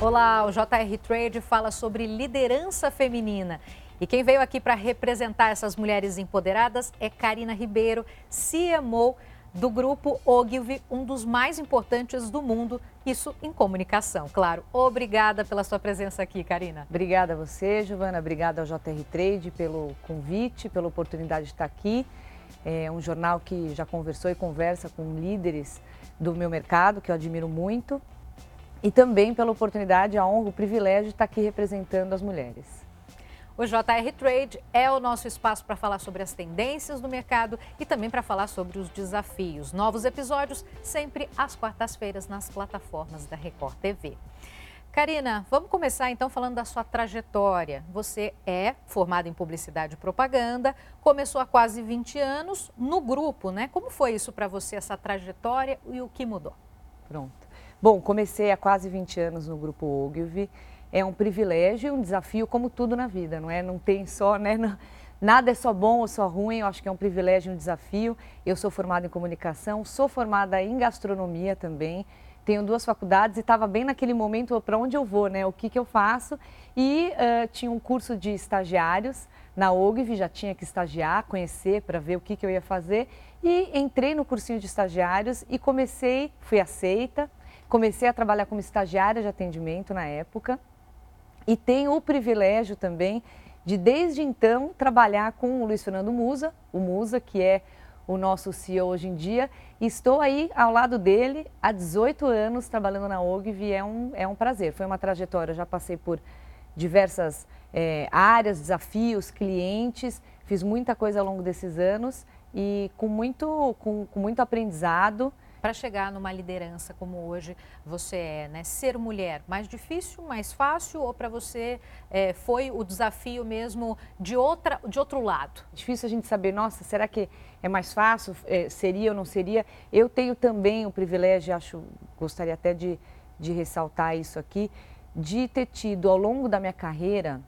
Olá, o JR Trade fala sobre liderança feminina. E quem veio aqui para representar essas mulheres empoderadas é Karina Ribeiro, CMO do grupo Ogilvy, um dos mais importantes do mundo, isso em comunicação, claro. Obrigada pela sua presença aqui, Karina. Obrigada a você, Giovana, obrigada ao JR Trade pelo convite, pela oportunidade de estar aqui. É um jornal que já conversou e conversa com líderes do meu mercado, que eu admiro muito, e também pela oportunidade, a honra, o privilégio de estar aqui representando as mulheres. O JR Trade é o nosso espaço para falar sobre as tendências do mercado e também para falar sobre os desafios. Novos episódios sempre às quartas-feiras nas plataformas da Record TV. Karina, vamos começar então falando da sua trajetória. Você é formada em publicidade e propaganda, começou há quase 20 anos no grupo, né? Como foi isso para você, essa trajetória e o que mudou? Pronto. Bom, comecei há quase 20 anos no grupo Ogilvy é um privilégio e um desafio, como tudo na vida, não é? Não tem só, né? Não, nada é só bom ou só ruim, eu acho que é um privilégio e um desafio. Eu sou formada em comunicação, sou formada em gastronomia também, tenho duas faculdades e estava bem naquele momento para onde eu vou, né? O que, que eu faço? E uh, tinha um curso de estagiários na OGV, já tinha que estagiar, conhecer para ver o que, que eu ia fazer. E entrei no cursinho de estagiários e comecei, fui aceita, comecei a trabalhar como estagiária de atendimento na época. E tenho o privilégio também de, desde então, trabalhar com o Luiz Fernando Musa, o Musa, que é o nosso CEO hoje em dia. Estou aí ao lado dele há 18 anos trabalhando na OGV é um, é um prazer. Foi uma trajetória, já passei por diversas é, áreas, desafios, clientes, fiz muita coisa ao longo desses anos e com muito, com, com muito aprendizado para chegar numa liderança como hoje você é, né? Ser mulher, mais difícil, mais fácil ou para você é, foi o desafio mesmo de, outra, de outro lado? Difícil a gente saber, nossa, será que é mais fácil? É, seria ou não seria? Eu tenho também o privilégio, acho, gostaria até de, de ressaltar isso aqui, de ter tido ao longo da minha carreira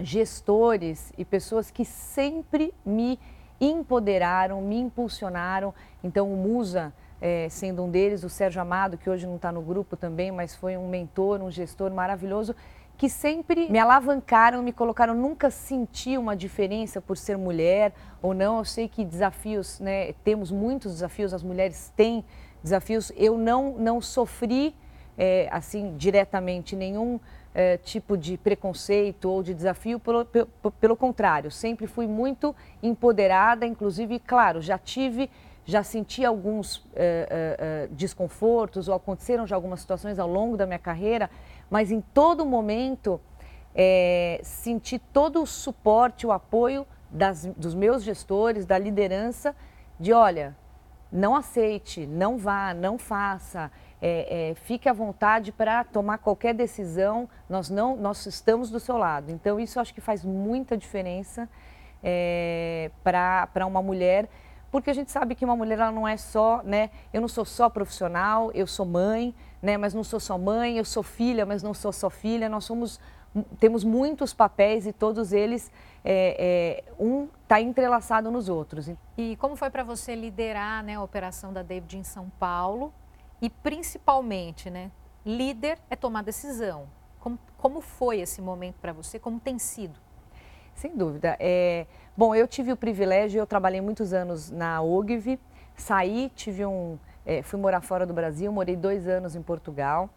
gestores e pessoas que sempre me empoderaram, me impulsionaram. Então, o Musa é, sendo um deles, o Sérgio Amado, que hoje não está no grupo também, mas foi um mentor, um gestor maravilhoso, que sempre me alavancaram, me colocaram, nunca senti uma diferença por ser mulher ou não. Eu sei que desafios, né, temos muitos desafios, as mulheres têm desafios. Eu não, não sofri, é, assim, diretamente nenhum é, tipo de preconceito ou de desafio, pelo, pelo, pelo contrário, sempre fui muito empoderada, inclusive, claro, já tive já senti alguns eh, eh, desconfortos ou aconteceram já algumas situações ao longo da minha carreira, mas em todo momento senti todo o suporte, o apoio das, dos meus gestores, da liderança, de olha, não aceite, não vá, não faça, é, é, fique à vontade para tomar qualquer decisão, nós, não, nós estamos do seu lado. Então isso acho que faz muita diferença é, para uma mulher porque a gente sabe que uma mulher ela não é só, né? Eu não sou só profissional, eu sou mãe, né? Mas não sou só mãe, eu sou filha, mas não sou só filha. Nós somos, temos muitos papéis e todos eles é, é, um está entrelaçado nos outros. E como foi para você liderar né, a operação da David em São Paulo e principalmente, né? Líder é tomar decisão. Como, como foi esse momento para você? Como tem sido? Sem dúvida. É, bom, eu tive o privilégio, eu trabalhei muitos anos na Ogilvy, saí, tive um, é, fui morar fora do Brasil, morei dois anos em Portugal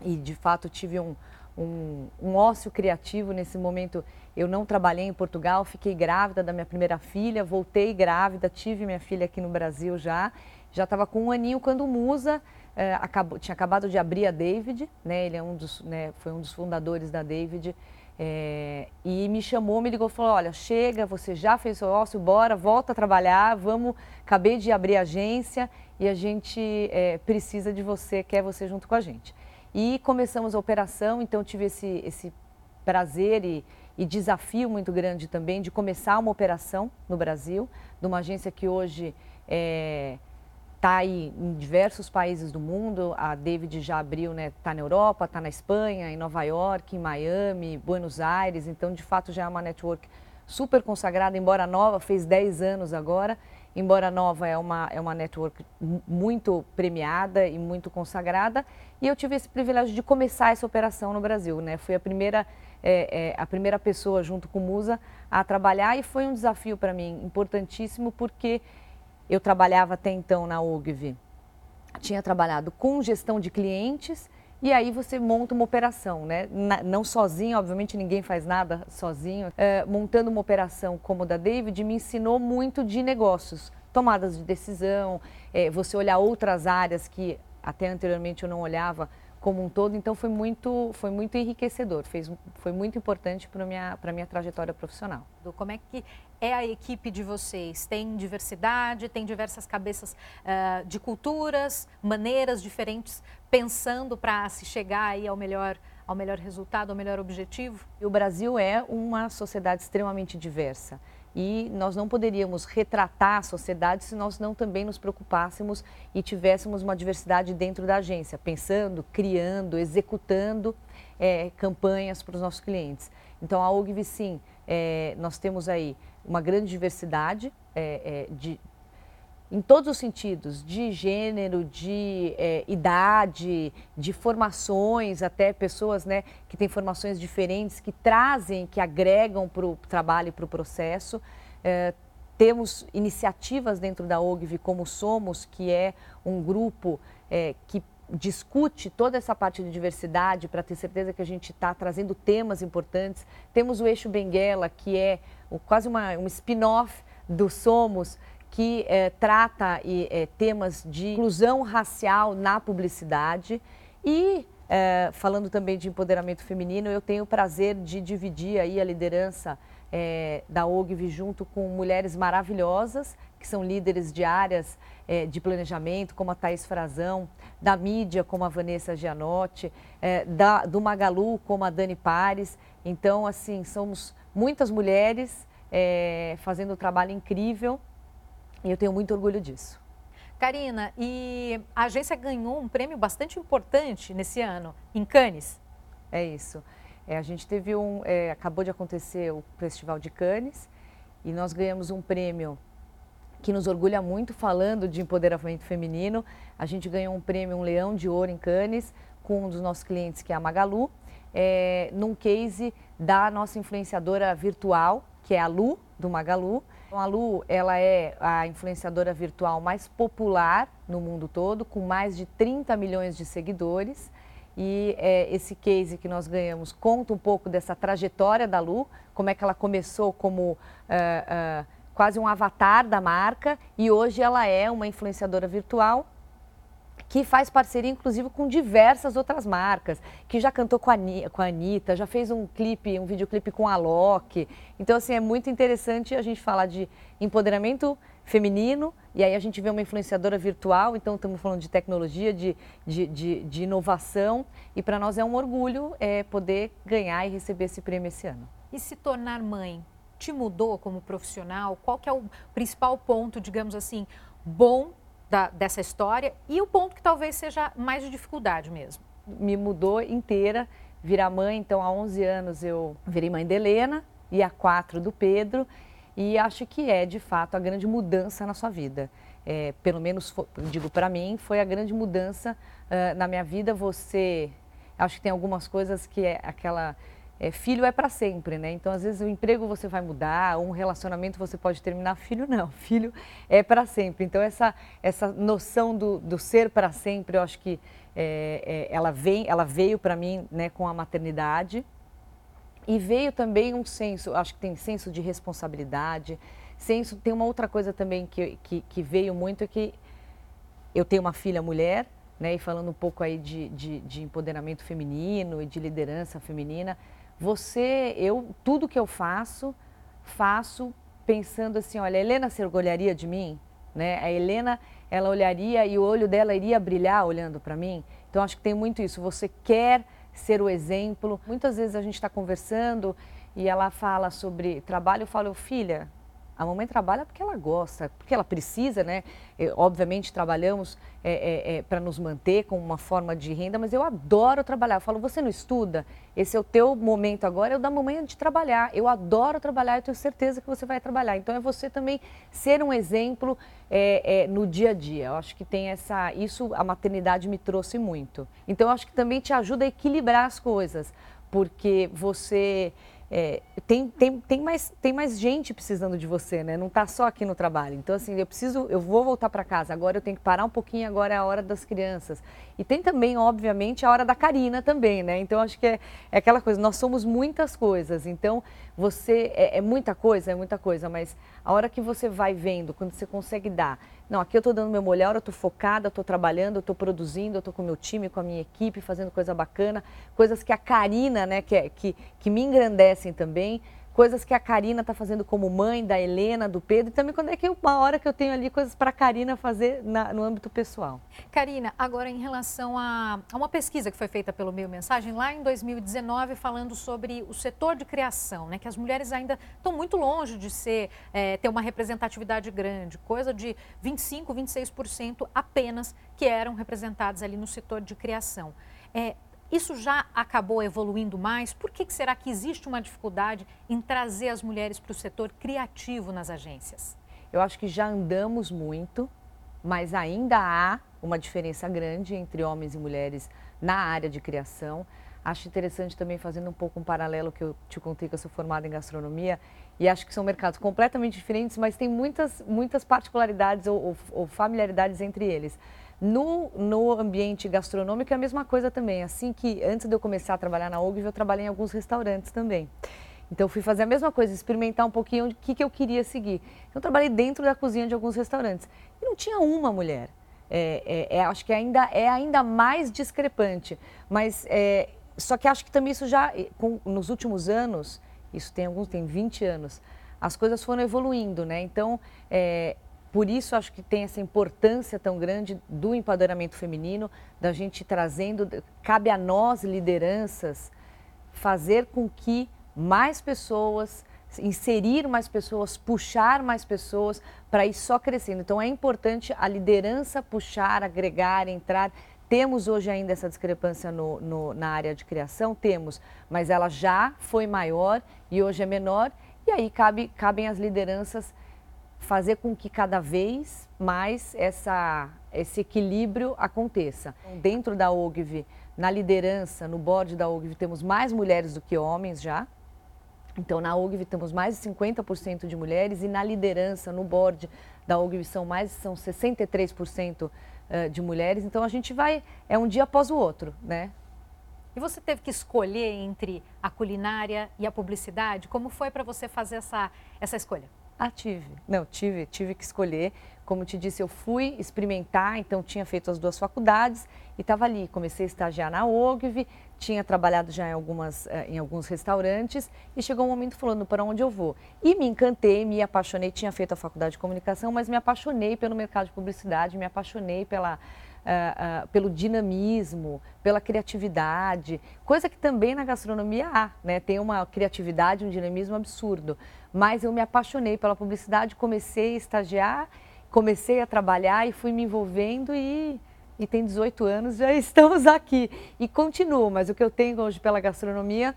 e de fato tive um, um, um ócio criativo nesse momento. Eu não trabalhei em Portugal, fiquei grávida da minha primeira filha, voltei grávida, tive minha filha aqui no Brasil já. Já estava com um aninho quando o Musa é, acabou, tinha acabado de abrir a David, né? Ele é um dos, né, foi um dos fundadores da David. É, e me chamou, me ligou, falou, olha, chega, você já fez o ócio, bora, volta a trabalhar, vamos, acabei de abrir a agência e a gente é, precisa de você, quer você junto com a gente. E começamos a operação, então tive esse, esse prazer e, e desafio muito grande também de começar uma operação no Brasil, de uma agência que hoje é, está aí em diversos países do mundo. A David já abriu, né? Está na Europa, está na Espanha, em Nova York, em Miami, Buenos Aires. Então, de fato, já é uma network super consagrada, embora nova, fez 10 anos agora. embora nova, é uma, é uma network muito premiada e muito consagrada. E eu tive esse privilégio de começar essa operação no Brasil. Né? Fui a primeira, é, é, a primeira pessoa, junto com Musa, a trabalhar e foi um desafio para mim importantíssimo, porque eu trabalhava até então na OGV, tinha trabalhado com gestão de clientes e aí você monta uma operação, né? não sozinho, obviamente ninguém faz nada sozinho. É, montando uma operação como a da David me ensinou muito de negócios, tomadas de decisão, é, você olhar outras áreas que até anteriormente eu não olhava como um todo, então foi muito, foi muito enriquecedor, fez, foi muito importante para a minha, minha trajetória profissional. Como é que é a equipe de vocês? Tem diversidade, tem diversas cabeças uh, de culturas, maneiras diferentes, pensando para se chegar aí ao melhor, ao melhor resultado, ao melhor objetivo? O Brasil é uma sociedade extremamente diversa e nós não poderíamos retratar a sociedade se nós não também nos preocupássemos e tivéssemos uma diversidade dentro da agência, pensando, criando, executando é, campanhas para os nossos clientes. Então, a OGV, sim, é, nós temos aí uma grande diversidade é, é de, em todos os sentidos, de gênero, de é, idade, de formações, até pessoas né, que têm formações diferentes, que trazem, que agregam para o trabalho e para o processo. É, temos iniciativas dentro da OGV como Somos, que é um grupo é, que discute toda essa parte de diversidade para ter certeza que a gente está trazendo temas importantes. Temos o Eixo Benguela, que é quase uma, um spin-off do Somos, que é, trata e, é, temas de inclusão racial na publicidade e é, falando também de empoderamento feminino, eu tenho o prazer de dividir aí a liderança da OGV junto com mulheres maravilhosas que são líderes de áreas de planejamento, como a Thais Frazão, da mídia, como a Vanessa Gianotti, da, do Magalu, como a Dani Pares. Então, assim, somos muitas mulheres fazendo um trabalho incrível e eu tenho muito orgulho disso. Karina, e a agência ganhou um prêmio bastante importante nesse ano, em Cannes. É isso. É, a gente teve um. É, acabou de acontecer o Festival de Cannes e nós ganhamos um prêmio que nos orgulha muito falando de empoderamento feminino. A gente ganhou um prêmio, um leão de ouro em Cannes, com um dos nossos clientes, que é a Magalu, é, num case da nossa influenciadora virtual, que é a Lu, do Magalu. Então, a Lu, ela é a influenciadora virtual mais popular no mundo todo, com mais de 30 milhões de seguidores. E é, esse case que nós ganhamos conta um pouco dessa trajetória da Lu, como é que ela começou como uh, uh, quase um avatar da marca e hoje ela é uma influenciadora virtual que faz parceria, inclusive, com diversas outras marcas, que já cantou com a, com a Anitta, já fez um clipe, um videoclipe com a Loki. Então, assim, é muito interessante a gente falar de empoderamento feminino, e aí a gente vê uma influenciadora virtual, então estamos falando de tecnologia, de, de, de, de inovação, e para nós é um orgulho é, poder ganhar e receber esse prêmio esse ano. E se tornar mãe te mudou como profissional? Qual que é o principal ponto, digamos assim, bom da, dessa história e o ponto que talvez seja mais de dificuldade mesmo? Me mudou inteira, virar mãe, então há 11 anos eu virei mãe de Helena e há 4 do Pedro e acho que é de fato a grande mudança na sua vida. É, pelo menos, digo para mim, foi a grande mudança uh, na minha vida. Você, acho que tem algumas coisas que é aquela é, filho é para sempre, né? Então, às vezes, o emprego você vai mudar, um relacionamento você pode terminar, filho não, filho é para sempre. Então, essa, essa noção do, do ser para sempre, eu acho que é, é, ela, vem, ela veio para mim né, com a maternidade e veio também um senso, acho que tem senso de responsabilidade, senso, tem uma outra coisa também que, que, que veio muito, é que eu tenho uma filha mulher, né, e falando um pouco aí de, de, de empoderamento feminino e de liderança feminina, você, eu, tudo que eu faço, faço pensando assim, olha, a Helena se orgulharia de mim, né? A Helena, ela olharia e o olho dela iria brilhar olhando para mim. Então acho que tem muito isso. Você quer ser o exemplo. Muitas vezes a gente está conversando e ela fala sobre trabalho, eu falo, filha, A mamãe trabalha porque ela gosta, porque ela precisa, né? Obviamente trabalhamos é, é, é, para nos manter como uma forma de renda, mas eu adoro trabalhar. Eu falo, você não estuda? Esse é o teu momento agora, é o da mamãe de trabalhar. Eu adoro trabalhar, eu tenho certeza que você vai trabalhar. Então é você também ser um exemplo é, é, no dia a dia. Eu acho que tem essa. Isso a maternidade me trouxe muito. Então eu acho que também te ajuda a equilibrar as coisas, porque você é, tem, tem, tem, mais, tem mais gente precisando de você, né? Não está só aqui no trabalho. Então, assim, eu preciso, eu vou voltar para casa, agora eu tenho que parar um pouquinho, agora é a hora das crianças. E tem também, obviamente, a hora da Karina também, né? Então, acho que é, é aquela coisa, nós somos muitas coisas. Então, você, é, é muita coisa, é muita coisa, mas a hora que você vai vendo, quando você consegue dar não, aqui eu estou dando meu melhor, eu estou focada, estou trabalhando, estou produzindo, estou com meu time, com a minha equipe, fazendo coisa bacana, coisas que a Karina, né, que, é, que, que me engrandecem também coisas que a Karina está fazendo como mãe, da Helena, do Pedro, e também quando é que uma hora que eu tenho ali coisas para a Karina fazer na, no âmbito pessoal. Karina, agora em relação a, a, uma pesquisa que foi feita pelo Meio Mensagem lá em 2019, falando sobre o setor de criação, né, que as mulheres ainda estão muito longe de ser, é, ter uma representatividade grande, coisa de 25, 26% apenas que eram representadas ali no setor de criação. É, isso já acabou evoluindo mais? Por que, que será que existe uma dificuldade em trazer as mulheres para o setor criativo nas agências? Eu acho que já andamos muito, mas ainda há uma diferença grande entre homens e mulheres na área de criação. Acho interessante também, fazendo um pouco um paralelo que eu te contei que eu sou formada em gastronomia, e acho que são mercados completamente diferentes, mas tem muitas, muitas particularidades ou, ou, ou familiaridades entre eles. No, no ambiente gastronômico é a mesma coisa também. Assim que antes de eu começar a trabalhar na OGV, eu trabalhei em alguns restaurantes também. Então fui fazer a mesma coisa, experimentar um pouquinho o que, que eu queria seguir. Então trabalhei dentro da cozinha de alguns restaurantes e não tinha uma mulher. É, é, é, acho que ainda é ainda mais discrepante, mas é, só que acho que também isso já com, nos últimos anos, isso tem alguns tem 20 anos, as coisas foram evoluindo, né? Então é, por isso acho que tem essa importância tão grande do empoderamento feminino, da gente trazendo, cabe a nós lideranças fazer com que mais pessoas, inserir mais pessoas, puxar mais pessoas para ir só crescendo. Então é importante a liderança puxar, agregar, entrar. Temos hoje ainda essa discrepância no, no, na área de criação? Temos, mas ela já foi maior e hoje é menor. E aí cabe, cabem as lideranças fazer com que cada vez mais essa, esse equilíbrio aconteça. Dentro da OGV, na liderança, no board da OGV, temos mais mulheres do que homens já. Então, na OGV temos mais de 50% de mulheres e na liderança, no board da OGV são mais são 63% eh, de mulheres. Então, a gente vai, é um dia após o outro, né? E você teve que escolher entre a culinária e a publicidade? Como foi para você fazer essa, essa escolha? Ah, tive. Não, tive, tive que escolher. Como te disse, eu fui experimentar, então tinha feito as duas faculdades e estava ali. Comecei a estagiar na OGV, tinha trabalhado já em, algumas, eh, em alguns restaurantes e chegou um momento falando para onde eu vou. E me encantei, me apaixonei, tinha feito a faculdade de comunicação, mas me apaixonei pelo mercado de publicidade, me apaixonei pela, Uh, pelo dinamismo, pela criatividade, coisa que também na gastronomia há, né? Tem uma criatividade, um dinamismo absurdo. Mas eu me apaixonei pela publicidade, comecei a estagiar, comecei a trabalhar e fui me envolvendo e, e tem 18 anos, já estamos aqui. E continuo, mas o que eu tenho hoje pela gastronomia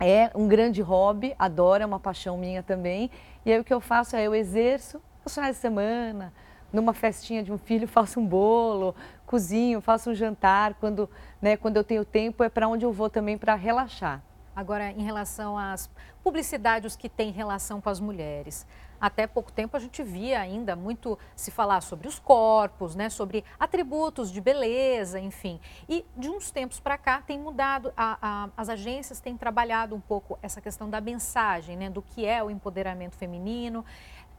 é um grande hobby, adoro, é uma paixão minha também. E aí o que eu faço é eu exerço os finais de semana, numa festinha de um filho, faço um bolo, cozinho, faço um jantar. Quando, né, quando eu tenho tempo, é para onde eu vou também para relaxar. Agora, em relação às publicidades que têm relação com as mulheres. Até pouco tempo a gente via ainda muito se falar sobre os corpos, né, sobre atributos de beleza, enfim. E de uns tempos para cá tem mudado, a, a, as agências têm trabalhado um pouco essa questão da mensagem, né, do que é o empoderamento feminino.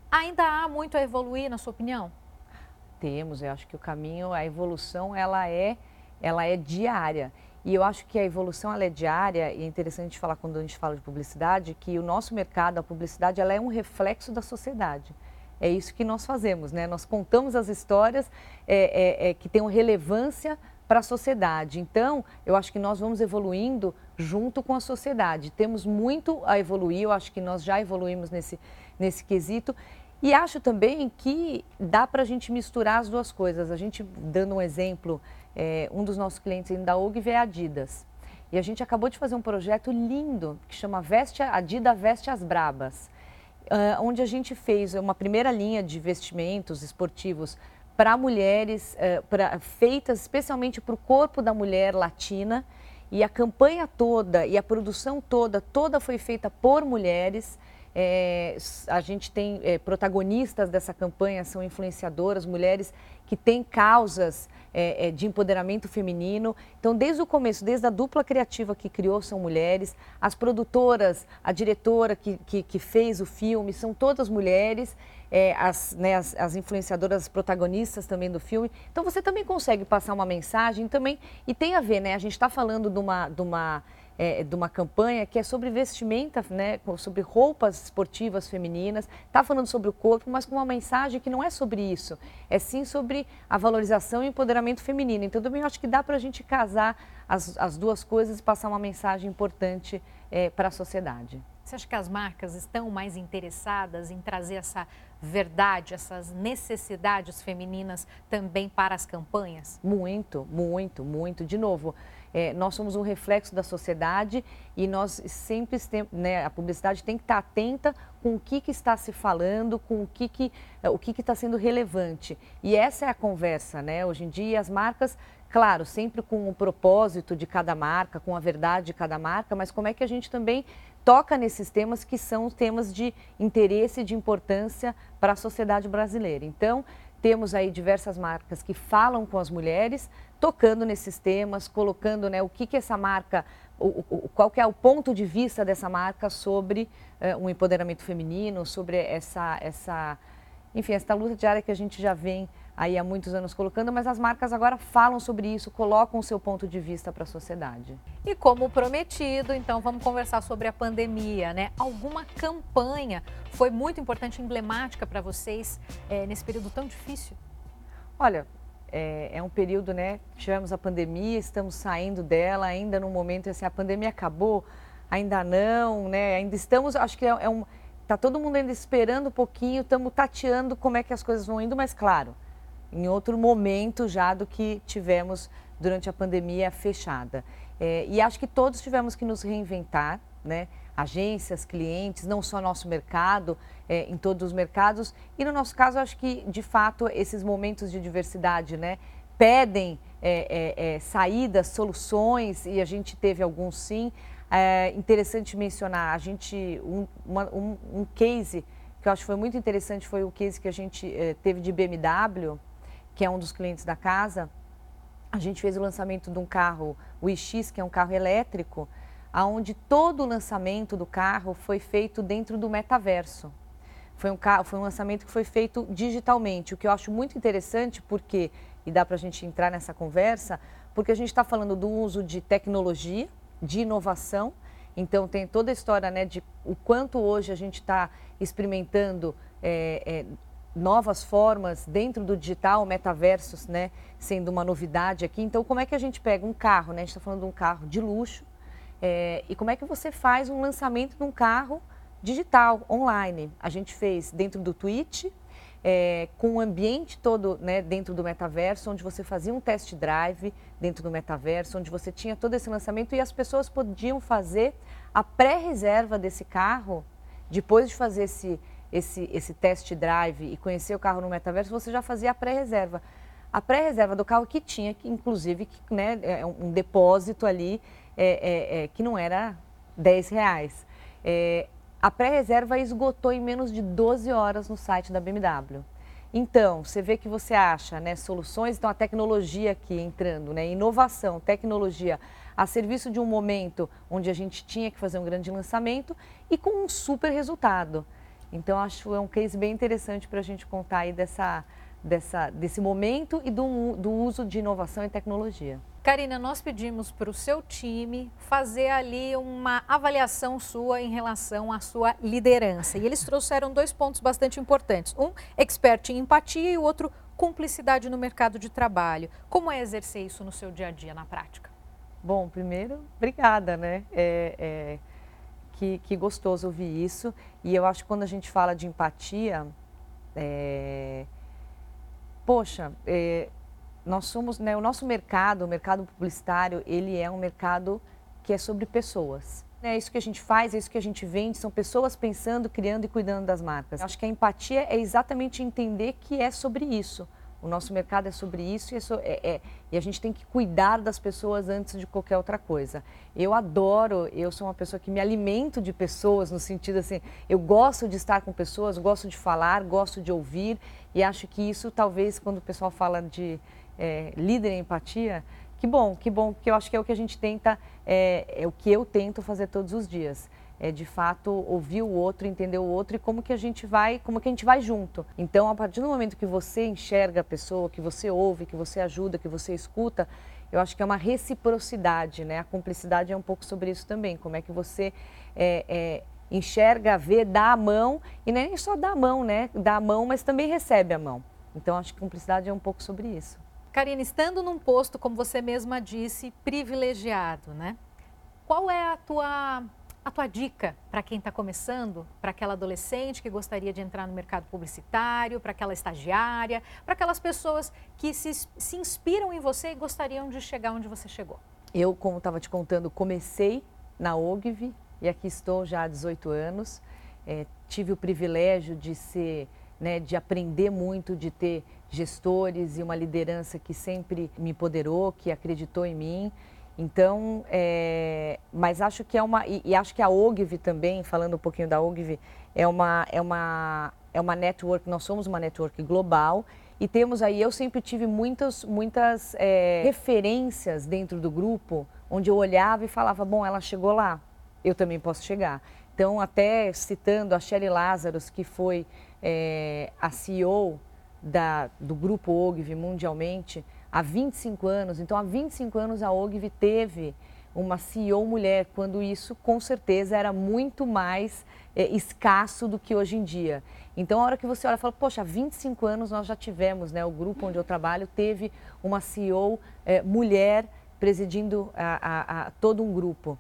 Ainda há muito a evoluir, na sua opinião? Temos, eu acho que o caminho, a evolução, ela é, ela é diária. E eu acho que a evolução ela é diária e é interessante falar quando a gente fala de publicidade que o nosso mercado, a publicidade, ela é um reflexo da sociedade. É isso que nós fazemos, né? Nós contamos as histórias é, é, é, que têm relevância para a sociedade. Então, eu acho que nós vamos evoluindo junto com a sociedade. Temos muito a evoluir, eu acho que nós já evoluímos nesse, nesse quesito. E acho também que dá para a gente misturar as duas coisas. A gente, dando um exemplo, é, um dos nossos clientes em Daug é a Adidas. E a gente acabou de fazer um projeto lindo que chama Veste, Adidas Veste as Brabas, uh, onde a gente fez uma primeira linha de vestimentos esportivos para mulheres, uh, pra, feitas especialmente para o corpo da mulher latina. E a campanha toda e a produção toda, toda foi feita por mulheres. É, a gente tem é, protagonistas dessa campanha, são influenciadoras, mulheres que têm causas é, de empoderamento feminino. Então, desde o começo, desde a dupla criativa que criou, são mulheres. As produtoras, a diretora que, que, que fez o filme, são todas mulheres. as, né, as, as, influenciadoras, as protagonistas também do filme. Então, você também consegue passar uma mensagem também. E tem a ver, né? A gente está falando de uma. De uma é, de uma campanha que é sobre vestimenta, né, sobre roupas esportivas femininas, está falando sobre o corpo, mas com uma mensagem que não é sobre isso, é sim sobre a valorização e empoderamento feminino. Então, também acho que dá para a gente casar as, as duas coisas e passar uma mensagem importante é, para a sociedade. Você acha que as marcas estão mais interessadas em trazer essa verdade, essas necessidades femininas também para as campanhas? Muito, muito, muito. De novo, é, nós somos um reflexo da sociedade e nós sempre né, a publicidade tem que estar atenta com o que, que está se falando, com o que, que, é, o que está sendo relevante. E essa é a conversa, né? Hoje em dia as marcas, claro, sempre com o propósito de cada marca, com a verdade de cada marca, mas como é que a gente também toca nesses temas que são temas de interesse e de importância para a sociedade brasileira. Então, temos aí diversas marcas que falam com as mulheres, tocando nesses temas, colocando né, o que, que essa marca, o, o, qual que é o ponto de vista dessa marca sobre uh, um empoderamento feminino, sobre essa, essa, enfim, essa luta diária que a gente já vem aí há muitos anos colocando, mas as marcas agora falam sobre isso, colocam o seu ponto de vista para a sociedade. E como prometido, então vamos conversar sobre a pandemia, né? Alguma campanha foi muito importante, emblemática para vocês é, nesse período tão difícil? Olha, é, é, um período, né? Tivemos a pandemia, estamos saindo dela, ainda num momento assim, a pandemia acabou, ainda não, né? Ainda estamos, acho que é, é um. Está todo mundo ainda esperando um pouquinho, estamos tateando como é que as coisas vão indo, mas claro, em outro momento já do que tivemos durante a pandemia fechada. É, e acho que todos tivemos que nos reinventar, né? agências, clientes, não só nosso mercado, é, em todos os mercados. E no nosso caso, acho que, de fato, esses momentos de diversidade né, pedem é, é, é saídas, soluções, e a gente teve alguns sim. É interessante mencionar, a gente, um, uma, um, um case que eu acho que foi muito interessante foi o case que a gente é, teve de BMW, que é um dos clientes da casa, a gente fez o lançamento de um carro, o iX, que é um carro elétrico, aonde todo o lançamento do carro foi feito dentro do metaverso. Foi um, carro, foi um lançamento que foi feito digitalmente, o que eu acho muito interessante, porque, e dá para a gente entrar nessa conversa, porque a gente está falando do uso de tecnologia, de inovação, então tem toda a história né, de o quanto hoje a gente está experimentando é, é, novas formas dentro do digital, metaversos, né, sendo uma novidade aqui. Então, como é que a gente pega um carro, né? A gente está falando de um carro de luxo, é, e como é que você faz um lançamento de um carro digital, online? A gente fez dentro do Twitch, é, com o ambiente todo né, dentro do metaverso, onde você fazia um test drive dentro do metaverso, onde você tinha todo esse lançamento e as pessoas podiam fazer a pré-reserva desse carro, depois de fazer esse esse, esse test drive e conhecer o carro no metaverso, você já fazia a pré-reserva. A pré-reserva do carro que tinha, que, inclusive, que, né, é um depósito ali é, é, é, que não era 10 reais. É, a pré-reserva esgotou em menos de 12 horas no site da BMW. Então, você vê que você acha né, soluções, então a tecnologia aqui entrando, né, inovação, tecnologia a serviço de um momento onde a gente tinha que fazer um grande lançamento e com um super resultado. Então, acho é um case bem interessante para a gente contar aí dessa, dessa, desse momento e do, do uso de inovação e tecnologia. Karina, nós pedimos para o seu time fazer ali uma avaliação sua em relação à sua liderança. E eles trouxeram dois pontos bastante importantes. Um, expert em empatia e o outro, cumplicidade no mercado de trabalho. Como é exercer isso no seu dia a dia, na prática? Bom, primeiro, obrigada, né? É, é, que, que gostoso ouvir isso. E eu acho que quando a gente fala de empatia, é, poxa, é, nós somos, né, o nosso mercado, o mercado publicitário, ele é um mercado que é sobre pessoas. É isso que a gente faz, é isso que a gente vende, são pessoas pensando, criando e cuidando das marcas. Acho que a empatia é exatamente entender que é sobre isso. O nosso mercado é sobre isso e, é so, é, é, e, a gente tem que cuidar das pessoas antes de qualquer outra coisa. Eu adoro, eu sou uma pessoa que me alimento de pessoas, no sentido assim, eu gosto de estar com pessoas, gosto de falar, gosto de ouvir e acho que isso talvez quando o pessoal fala de é, líder em empatia, que bom, que bom, porque eu acho que é o que a gente tenta, é, é o que eu tento fazer todos os dias é de fato ouvir o outro, entender o outro e como que a gente vai, como que a gente vai junto. Então, a partir do momento que você enxerga a pessoa, que você ouve, que você ajuda, que você escuta, eu acho que é uma reciprocidade, né? A cumplicidade é um pouco sobre isso também. Como é que você é, é, enxerga, vê, dá a mão e é nem só dá a mão, né? Dá a mão, mas também recebe a mão. Então, acho que cumplicidade é um pouco sobre isso. Karina, estando num posto, como você mesma disse, privilegiado, né? Qual é a tua a tua dica para quem está começando, para aquela adolescente que gostaria de entrar no mercado publicitário, para aquela estagiária, para aquelas pessoas que se, se inspiram em você e gostariam de chegar onde você chegou? Eu, como estava te contando, comecei na OGV e aqui estou já há 18 anos. É, tive o privilégio de ser, né, de aprender muito, de ter gestores e uma liderança que sempre me empoderou, que acreditou em mim. Então, é, mas acho que é uma, e, e, acho que a OGV também, falando um pouquinho da OGV, é uma, é uma, é uma network, nós somos uma network global e temos aí, eu sempre tive muitas, muitas é, referências dentro do grupo, onde eu olhava e falava, bom, ela chegou lá, eu também posso chegar. Então, até citando a Shelly Lazarus, que foi é, a CEO da, do grupo OGV mundialmente, há 25 anos. Então, há 25 anos a OGV teve uma CEO mulher, quando isso com certeza era muito mais é, escasso do que hoje em dia. Então, a hora que você olha e fala, poxa, há 25 anos nós já tivemos, né, o grupo onde eu trabalho teve uma CEO é, mulher presidindo a, a, a todo um grupo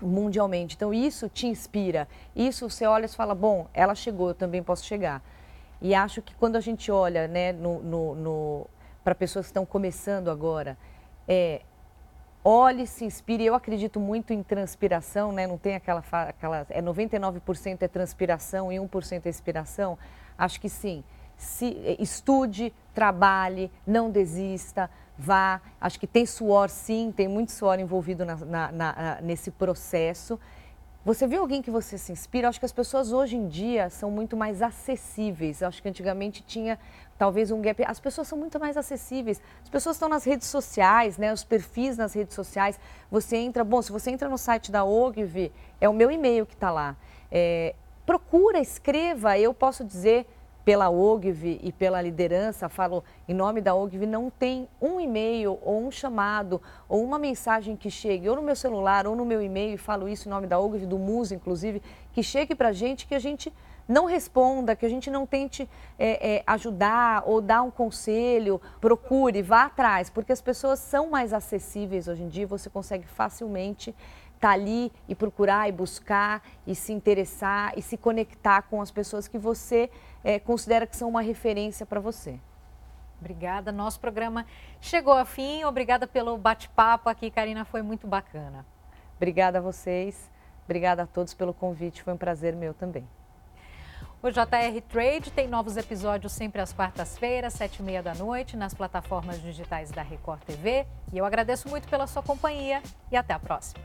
mundialmente. Então, isso te inspira. Isso você olha e fala, bom, ela chegou, eu também posso chegar. E acho que quando a gente olha né, no, no, no para pessoas que estão começando agora, é, olhe, se inspire. Eu acredito muito em transpiração, né? Não tem aquela, aquela é 99% é transpiração e 1% é inspiração. Acho que sim. Se, é, estude, trabalhe, não desista, vá. Acho que tem suor, sim, tem muito suor envolvido na, na, na, nesse processo. Você viu alguém que você se inspira? Acho que as pessoas hoje em dia são muito mais acessíveis. Acho que antigamente tinha talvez um gap. As pessoas são muito mais acessíveis. As pessoas estão nas redes sociais, né? Os perfis nas redes sociais. Você entra, bom, se você entra no site da OGV, é o meu e-mail que está lá. É, procura, escreva. Eu posso dizer pela OGV e pela liderança, falo em nome da OGV, não tem um e-mail ou um chamado ou uma mensagem que chegue ou no meu celular ou no meu e-mail, e falo isso em nome da OGV, do MUS inclusive, que chegue para a gente, que a gente não responda, que a gente não tente é, é, ajudar ou dar um conselho, procure, vá atrás, porque as pessoas são mais acessíveis hoje em dia, você consegue facilmente estar tá ali e procurar e buscar e se interessar e se conectar com as pessoas que você é, considera que são uma referência para você. Obrigada. Nosso programa chegou ao fim. Obrigada pelo bate-papo aqui, Karina. Foi muito bacana. Obrigada a vocês. Obrigada a todos pelo convite. Foi um prazer meu também. O JR Trade tem novos episódios sempre às quartas-feiras, sete e meia da noite, nas plataformas digitais da Record TV. E eu agradeço muito pela sua companhia e até a próxima.